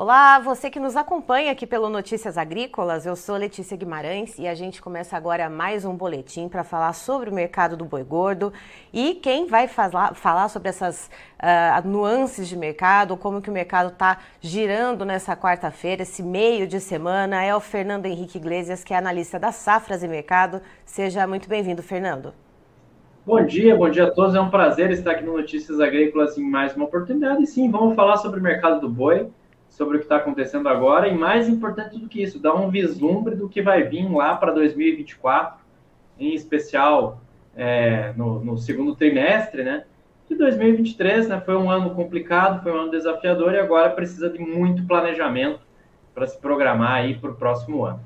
Olá, você que nos acompanha aqui pelo Notícias Agrícolas, eu sou Letícia Guimarães e a gente começa agora mais um boletim para falar sobre o mercado do boi gordo e quem vai falar, falar sobre essas uh, nuances de mercado, como que o mercado está girando nessa quarta-feira, esse meio de semana, é o Fernando Henrique Iglesias, que é analista da Safras e Mercado. Seja muito bem-vindo, Fernando. Bom dia, bom dia a todos. É um prazer estar aqui no Notícias Agrícolas em mais uma oportunidade. Sim, vamos falar sobre o mercado do boi sobre o que está acontecendo agora e, mais importante do que isso, dar um vislumbre do que vai vir lá para 2024, em especial é, no, no, segundo trimestre, né? Que 2023 né, foi um ano complicado, foi um ano desafiador e agora precisa de muito planejamento para se programar aí para o próximo ano.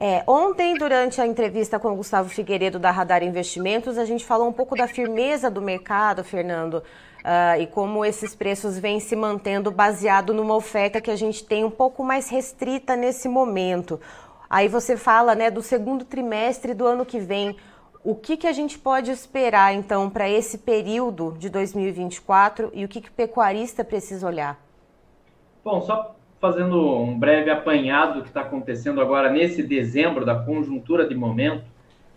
É, ontem, durante a entrevista com o Gustavo Figueiredo da Radar Investimentos, a gente falou um pouco da firmeza do mercado, Fernando, uh, e como esses preços vêm se mantendo baseado numa oferta que a gente tem um pouco mais restrita nesse momento. Aí você fala né, do segundo trimestre do ano que vem. O que, que a gente pode esperar, então, para esse período de 2024 e o que, que o pecuarista precisa olhar? Bom, só fazendo um breve apanhado do que está acontecendo agora nesse dezembro, da conjuntura de momento,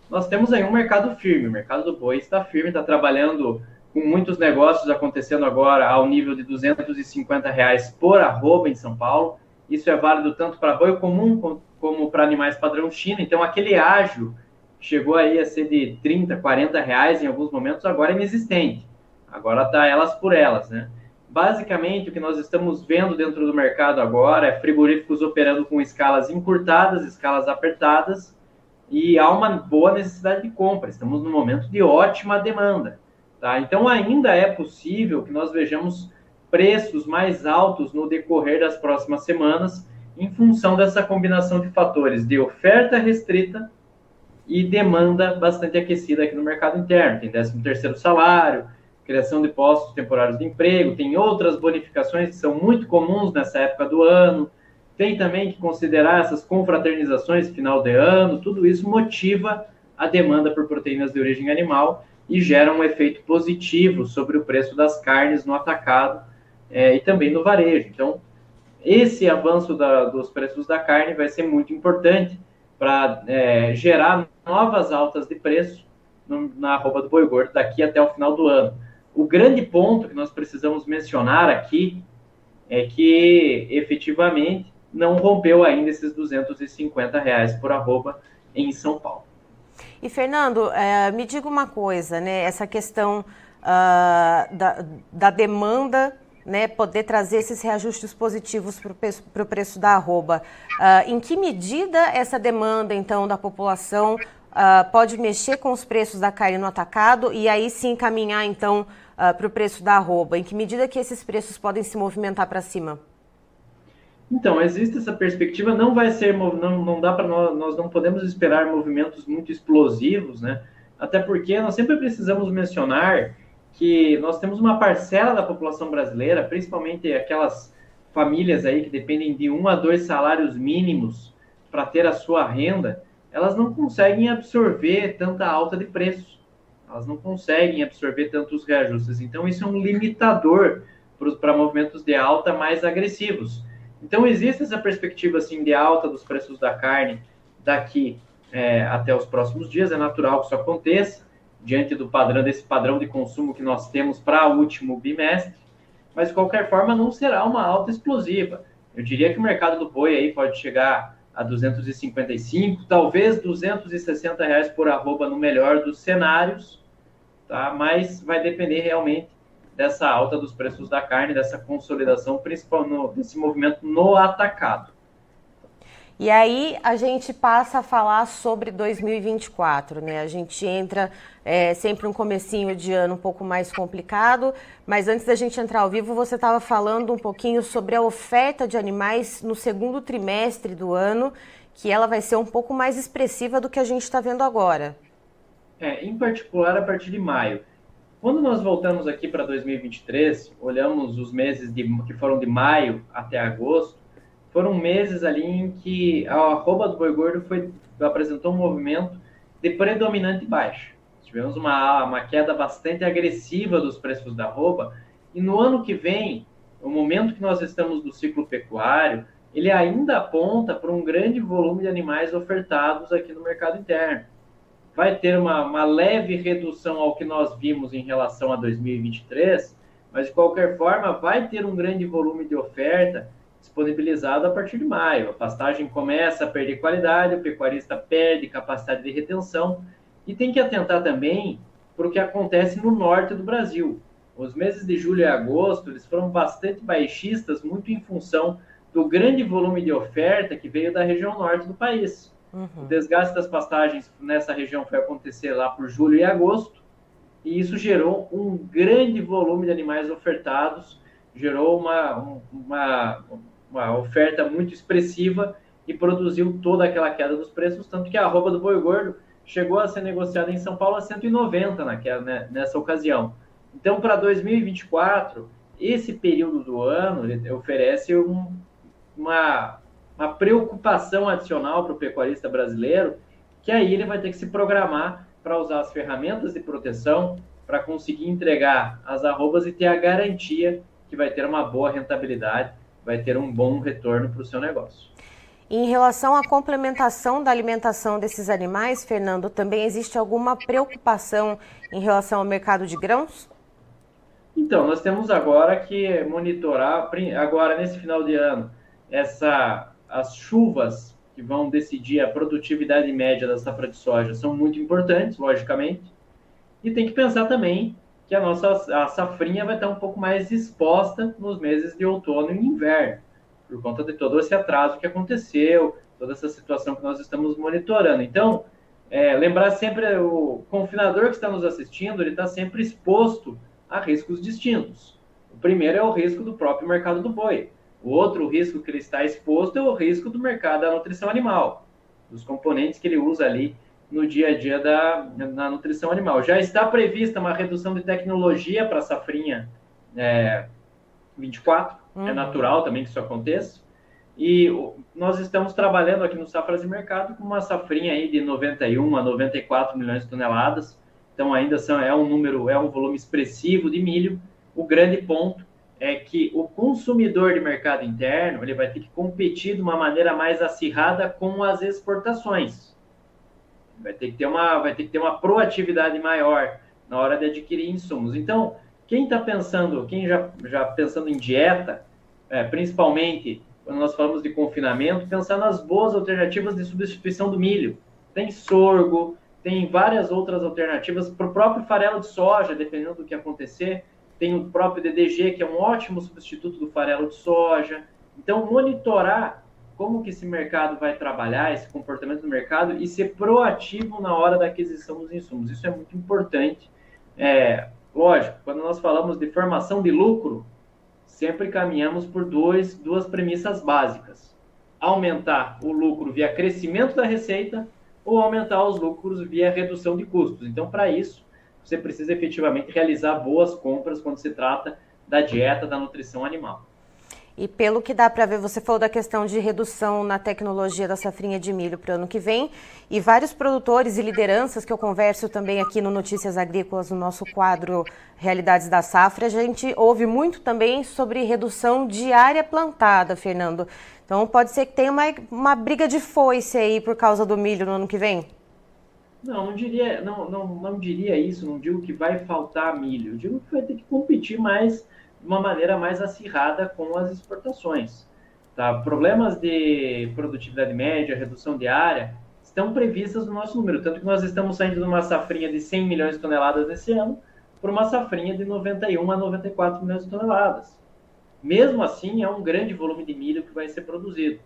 nós temos aí um mercado firme. O mercado do boi está firme, está trabalhando com muitos negócios acontecendo agora ao nível de 250 reais por arroba em São Paulo. Isso é válido tanto para boi comum como para animais padrão China. Então, aquele ágio chegou aí a ser de 30, 40 reais em alguns momentos, agora é inexistente. Agora está elas por elas, né? Basicamente, o que nós estamos vendo dentro do mercado agora é frigoríficos operando com escalas encurtadas, escalas apertadas, e há uma boa necessidade de compra. Estamos num momento de ótima demanda. Tá? Então, ainda é possível que nós vejamos preços mais altos no decorrer das próximas semanas, em função dessa combinação de fatores de oferta restrita e demanda bastante aquecida aqui no mercado interno. Tem 13º salário, criação de postos temporários de emprego, tem outras bonificações que são muito comuns nessa época do ano, tem também que considerar essas confraternizações final de ano, tudo isso motiva a demanda por proteínas de origem animal e gera um efeito positivo sobre o preço das carnes no atacado é, e também no varejo. Então, esse avanço da, dos preços da carne vai ser muito importante para é, gerar novas altas de preço no, na arroba do boi gordo daqui até o final do ano. O grande ponto que nós precisamos mencionar aqui é que efetivamente não rompeu ainda esses 250 reais por arroba em São Paulo. E Fernando, é, me diga uma coisa, né? Essa questão uh, da, da demanda né, poder trazer esses reajustes positivos para o preço da arroba. Uh, em que medida essa demanda, então, da população uh, pode mexer com os preços da carne no atacado e aí sim caminhar, então, para o preço da arroba? Em que medida que esses preços podem se movimentar para cima? Então, existe essa perspectiva, não vai ser, não, não dá para nós, nós não podemos esperar movimentos muito explosivos, né? Até porque nós sempre precisamos mencionar que nós temos uma parcela da população brasileira, principalmente aquelas famílias aí que dependem de um a dois salários mínimos para ter a sua renda, elas não conseguem absorver tanta alta de preço. Elas não conseguem absorver tantos reajustes. Então, isso é um limitador para movimentos de alta mais agressivos. Então, existe essa perspectiva assim, de alta dos preços da carne daqui é, até os próximos dias. É natural que isso aconteça, diante do padrão desse padrão de consumo que nós temos para o último bimestre. Mas, de qualquer forma, não será uma alta explosiva. Eu diria que o mercado do boi aí pode chegar a 255, talvez 260 reais por arroba no melhor dos cenários, tá? Mas vai depender realmente dessa alta dos preços da carne, dessa consolidação, principal no, desse movimento no atacado. E aí a gente passa a falar sobre 2024, né? A gente entra é, sempre um comecinho de ano um pouco mais complicado, mas antes da gente entrar ao vivo, você estava falando um pouquinho sobre a oferta de animais no segundo trimestre do ano, que ela vai ser um pouco mais expressiva do que a gente está vendo agora. É, em particular a partir de maio. Quando nós voltamos aqui para 2023, olhamos os meses de, que foram de maio até agosto, foram meses ali em que a arroba do boi gordo foi, apresentou um movimento de predominante baixa. Tivemos uma, uma queda bastante agressiva dos preços da arroba, e no ano que vem, o momento que nós estamos do ciclo pecuário, ele ainda aponta para um grande volume de animais ofertados aqui no mercado interno. Vai ter uma, uma leve redução ao que nós vimos em relação a 2023, mas de qualquer forma vai ter um grande volume de oferta disponibilizado a partir de maio. A pastagem começa a perder qualidade, o pecuarista perde capacidade de retenção e tem que atentar também para o que acontece no norte do Brasil. Os meses de julho e agosto eles foram bastante baixistas, muito em função do grande volume de oferta que veio da região norte do país. Uhum. O desgaste das pastagens nessa região foi acontecer lá por julho e agosto, e isso gerou um grande volume de animais ofertados, gerou uma, uma, uma oferta muito expressiva e produziu toda aquela queda dos preços, tanto que a arroba do boi gordo chegou a ser negociada em São Paulo a 190 naquela, né, nessa ocasião. Então, para 2024, esse período do ano oferece um, uma, uma preocupação adicional para o pecuarista brasileiro, que aí ele vai ter que se programar para usar as ferramentas de proteção para conseguir entregar as arrobas e ter a garantia que vai ter uma boa rentabilidade, vai ter um bom retorno para o seu negócio. Em relação à complementação da alimentação desses animais, Fernando, também existe alguma preocupação em relação ao mercado de grãos? Então, nós temos agora que monitorar, agora nesse final de ano, essa, as chuvas que vão decidir a produtividade média da safra de soja são muito importantes, logicamente, e tem que pensar também que a nossa a safrinha vai estar um pouco mais exposta nos meses de outono e inverno, por conta de todo esse atraso que aconteceu, toda essa situação que nós estamos monitorando. Então, é, lembrar sempre o confinador que está nos assistindo, ele está sempre exposto a riscos distintos. O primeiro é o risco do próprio mercado do boi. O outro risco que ele está exposto é o risco do mercado da nutrição animal, dos componentes que ele usa ali no dia a dia da na nutrição animal. Já está prevista uma redução de tecnologia para a safrinha é, 24, é uhum. é natural também que isso aconteça. E nós estamos trabalhando aqui no Safras de Mercado com uma safrinha aí de 91 a 94 milhões de toneladas. Então ainda são, é um número, é um volume expressivo de milho. O grande ponto é que o consumidor de mercado interno ele vai ter que competir de uma maneira mais acirrada com as exportações. Vai ter que ter uma, vai ter que ter uma proatividade maior na hora de adquirir insumos. Então, quem está pensando, quem já, já pensando em dieta, é, principalmente quando nós falamos de confinamento, pensar nas boas alternativas de substituição do milho. Tem sorgo, tem várias outras alternativas para o próprio farelo de soja, dependendo do que acontecer tem o próprio DDG, que é um ótimo substituto do farelo de soja. Então, monitorar como que esse mercado vai trabalhar, esse comportamento do mercado e ser proativo na hora da aquisição dos insumos. Isso é muito importante. É, lógico, quando nós falamos de formação de lucro, sempre caminhamos por dois, duas premissas básicas. Aumentar o lucro via crescimento da receita ou aumentar os lucros via redução de custos. Então, para isso, você precisa efetivamente realizar boas compras quando se trata da dieta, da nutrição animal. E pelo que dá para ver, você falou da questão de redução na tecnologia da safrinha de milho para o ano que vem, e vários produtores e lideranças que eu converso também aqui no Notícias Agrícolas, no nosso quadro Realidades da Safra, a gente ouve muito também sobre redução de área plantada, Fernando. Então pode ser que tenha uma, uma briga de foice aí por causa do milho no ano que vem? Não, não diria, não, não, não diria isso, não digo que vai faltar milho, digo que vai ter que competir mais de uma maneira mais acirrada com as exportações. Tá? Problemas de produtividade média, redução de área, estão previstas no nosso número, tanto que nós estamos saindo de uma safrinha de 100 milhões de toneladas esse ano para uma safrinha de 91 a 94 milhões de toneladas. Mesmo assim, é um grande volume de milho que vai ser produzido.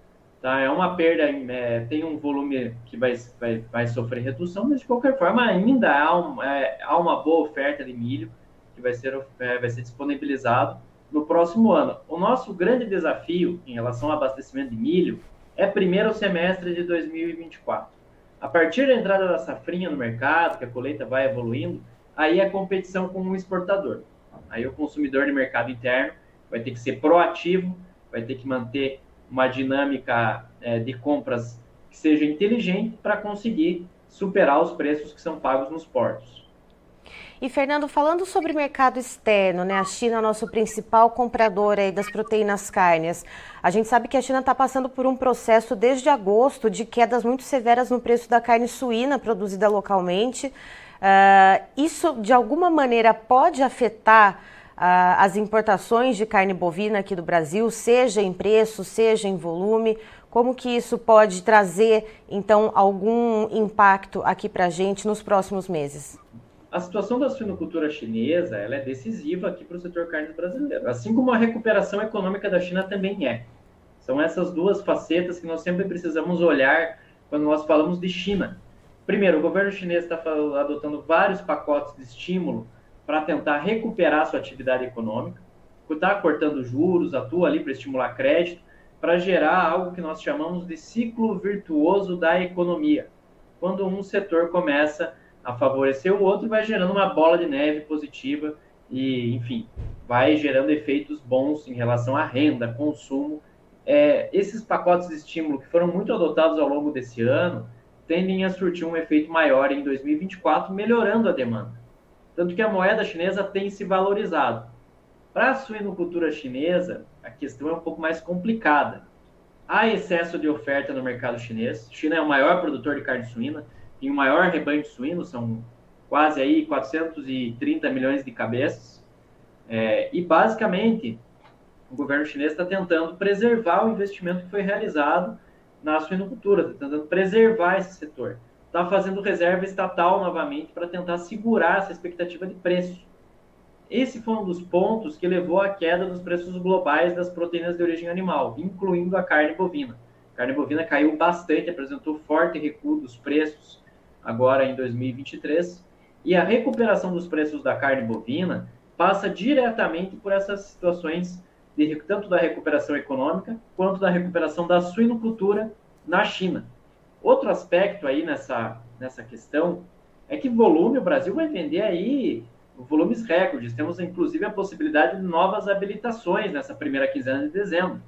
Tá? É uma perda, é, tem um volume que vai, vai, vai sofrer redução, mas de qualquer forma ainda há, um, é, há uma boa oferta de milho que vai ser, é, vai ser disponibilizado no próximo ano. O nosso grande desafio em relação ao abastecimento de milho é primeiro semestre de 2024. A partir da entrada da safrinha no mercado, que a colheita vai evoluindo, aí a competição com o exportador. Aí o consumidor de mercado interno vai ter que ser proativo, vai ter que manter uma dinâmica é, de compras que seja inteligente para conseguir superar os preços que são pagos nos portos. E Fernando, falando sobre mercado externo, né? A China é nosso principal comprador aí das proteínas carnes. A gente sabe que a China está passando por um processo desde agosto de quedas muito severas no preço da carne suína produzida localmente. Uh, isso de alguma maneira pode afetar as importações de carne bovina aqui do Brasil, seja em preço, seja em volume. Como que isso pode trazer então algum impacto aqui para a gente nos próximos meses? a situação da suinocultura chinesa ela é decisiva aqui para o setor carne brasileiro, assim como a recuperação econômica da China também é. São essas duas facetas que nós sempre precisamos olhar quando nós falamos de China. Primeiro, o governo chinês está adotando vários pacotes de estímulo para tentar recuperar sua atividade econômica, está cortando juros, atua ali para estimular crédito, para gerar algo que nós chamamos de ciclo virtuoso da economia. Quando um setor começa a favorecer o outro, vai gerando uma bola de neve positiva e, enfim, vai gerando efeitos bons em relação à renda, consumo. É, esses pacotes de estímulo que foram muito adotados ao longo desse ano tendem a surtir um efeito maior em 2024, melhorando a demanda. Tanto que a moeda chinesa tem se valorizado. Para a suinocultura chinesa, a questão é um pouco mais complicada. Há excesso de oferta no mercado chinês. China é o maior produtor de carne suína tem o maior rebanho de suínos, são quase aí 430 milhões de cabeças. É, e basicamente, o governo chinês está tentando preservar o investimento que foi realizado na suinocultura, está tentando preservar esse setor. Está fazendo reserva estatal novamente para tentar segurar essa expectativa de preço. Esse foi um dos pontos que levou à queda dos preços globais das proteínas de origem animal, incluindo a carne bovina. A carne bovina caiu bastante, apresentou forte recuo dos preços agora em 2023, e a recuperação dos preços da carne bovina passa diretamente por essas situações de, tanto da recuperação econômica quanto da recuperação da suinocultura na China. Outro aspecto aí nessa, nessa questão é que volume, o Brasil vai vender aí volumes recordes. Temos inclusive a possibilidade de novas habilitações nessa primeira quinzena de dezembro.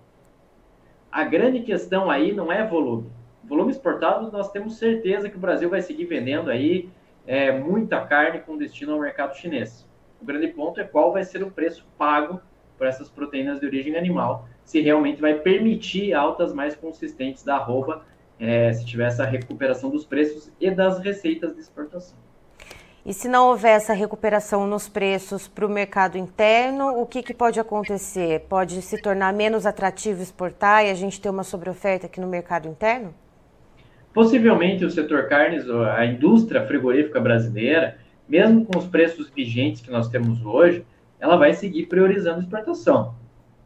A grande questão aí não é volume, volume exportado, nós temos certeza que o Brasil vai seguir vendendo aí é, muita carne com destino ao mercado chinês. O grande ponto é qual vai ser o preço pago por essas proteínas de origem animal, se realmente vai permitir altas mais consistentes da arroba, é, se tiver essa recuperação dos preços e das receitas de exportação. E se não houver essa recuperação nos preços para o mercado interno, o que, que pode acontecer? Pode se tornar menos atrativo exportar e a gente ter uma sobreoferta aqui no mercado interno? Possivelmente o setor carnes, a indústria frigorífica brasileira, mesmo com os preços vigentes que nós temos hoje, ela vai seguir priorizando exportação.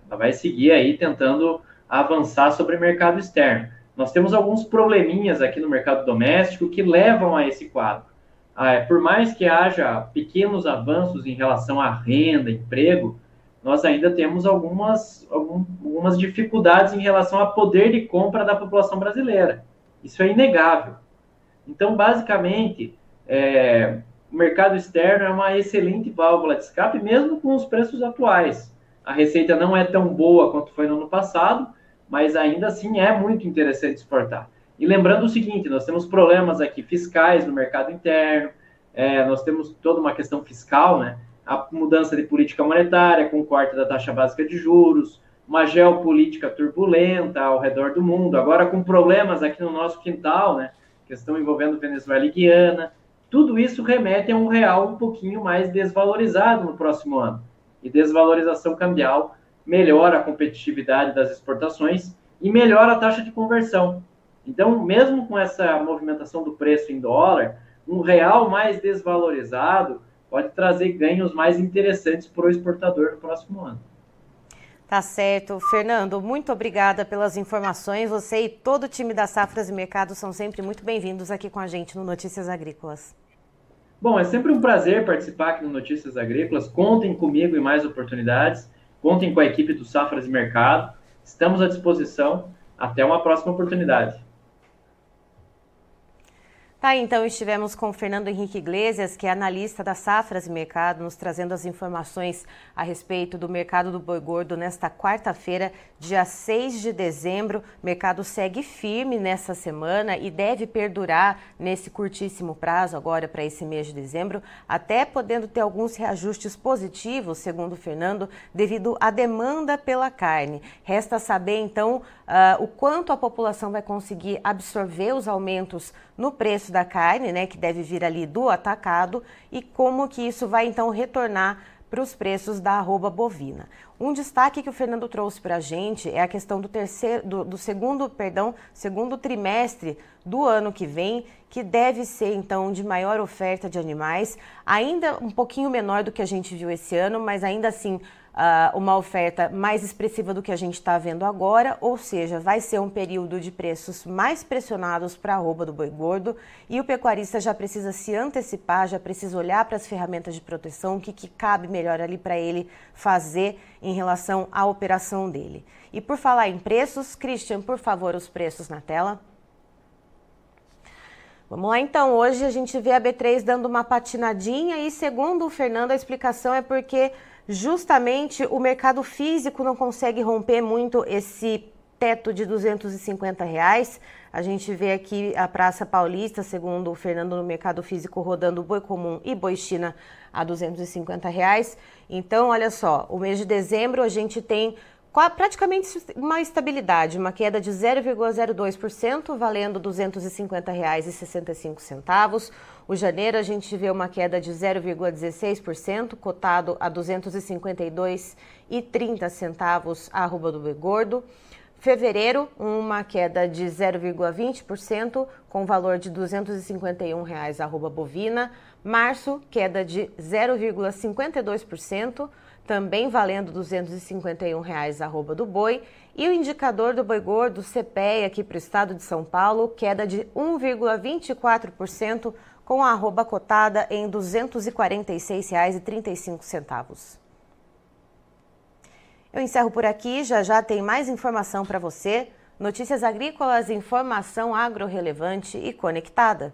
Ela vai seguir aí tentando avançar sobre o mercado externo. Nós temos alguns probleminhas aqui no mercado doméstico que levam a esse quadro. Ah, por mais que haja pequenos avanços em relação à renda, emprego, nós ainda temos algumas, algumas dificuldades em relação ao poder de compra da população brasileira. Isso é inegável. Então, basicamente, é, o mercado externo é uma excelente válvula de escape, mesmo com os preços atuais. A receita não é tão boa quanto foi no ano passado, mas ainda assim é muito interessante exportar. E lembrando o seguinte, nós temos problemas aqui fiscais no mercado interno, é, nós temos toda uma questão fiscal, né? A mudança de política monetária com o corte da taxa básica de juros, uma geopolítica turbulenta ao redor do mundo, agora com problemas aqui no nosso quintal, né? Questão envolvendo Venezuela e Guiana. Tudo isso remete a um real um pouquinho mais desvalorizado no próximo ano. E desvalorização cambial melhora a competitividade das exportações e melhora a taxa de conversão. Então, mesmo com essa movimentação do preço em dólar, um real mais desvalorizado pode trazer ganhos mais interessantes para o exportador no próximo ano. Tá certo. Fernando, muito obrigada pelas informações. Você e todo o time da Safras e Mercado são sempre muito bem-vindos aqui com a gente no Notícias Agrícolas. Bom, é sempre um prazer participar aqui no Notícias Agrícolas. Contem comigo em mais oportunidades. Contem com a equipe do Safras e Mercado. Estamos à disposição. Até uma próxima oportunidade. Tá, então estivemos com Fernando Henrique Iglesias, que é analista da Safras e Mercado, nos trazendo as informações a respeito do mercado do boi gordo nesta quarta-feira, dia 6 de dezembro. O mercado segue firme nessa semana e deve perdurar nesse curtíssimo prazo agora para esse mês de dezembro, até podendo ter alguns reajustes positivos, segundo Fernando, devido à demanda pela carne. Resta saber então uh, o quanto a população vai conseguir absorver os aumentos no preço da carne, né, que deve vir ali do atacado, e como que isso vai então retornar para os preços da arroba bovina. Um destaque que o Fernando trouxe para a gente é a questão do terceiro, do, do, segundo, perdão, segundo trimestre do ano que vem, que deve ser então de maior oferta de animais, ainda um pouquinho menor do que a gente viu esse ano, mas ainda assim uh, uma oferta mais expressiva do que a gente está vendo agora, ou seja, vai ser um período de preços mais pressionados para a arroba do boi gordo e o pecuarista já precisa se antecipar, já precisa olhar para as ferramentas de proteção, o que, que cabe melhor ali para ele fazer em relação à operação dele. E por falar em preços, Christian, por favor, os preços na tela. Vamos lá então, hoje a gente vê a B3 dando uma patinadinha e segundo o Fernando a explicação é porque justamente o mercado físico não consegue romper muito esse teto de 250 reais. A gente vê aqui a Praça Paulista, segundo o Fernando, no mercado físico rodando boi comum e boi China a 250 reais. Então, olha só, o mês de dezembro a gente tem praticamente uma estabilidade, uma queda de 0,02%, valendo R$ 250,65. O janeiro a gente vê uma queda de 0,16%, cotado a R$ 252,30 a arroba do boi gordo. Fevereiro, uma queda de 0,20%, com valor de 251 reais a arroba bovina. Março, queda de 0,52%, também valendo 251 reais arroba do boi. E o indicador do boi gordo, CPEA, aqui para o estado de São Paulo, queda de 1,24%, com a arroba cotada em R$ 246,35. Eu encerro por aqui, já já tem mais informação para você. Notícias agrícolas, informação agro-relevante e conectada.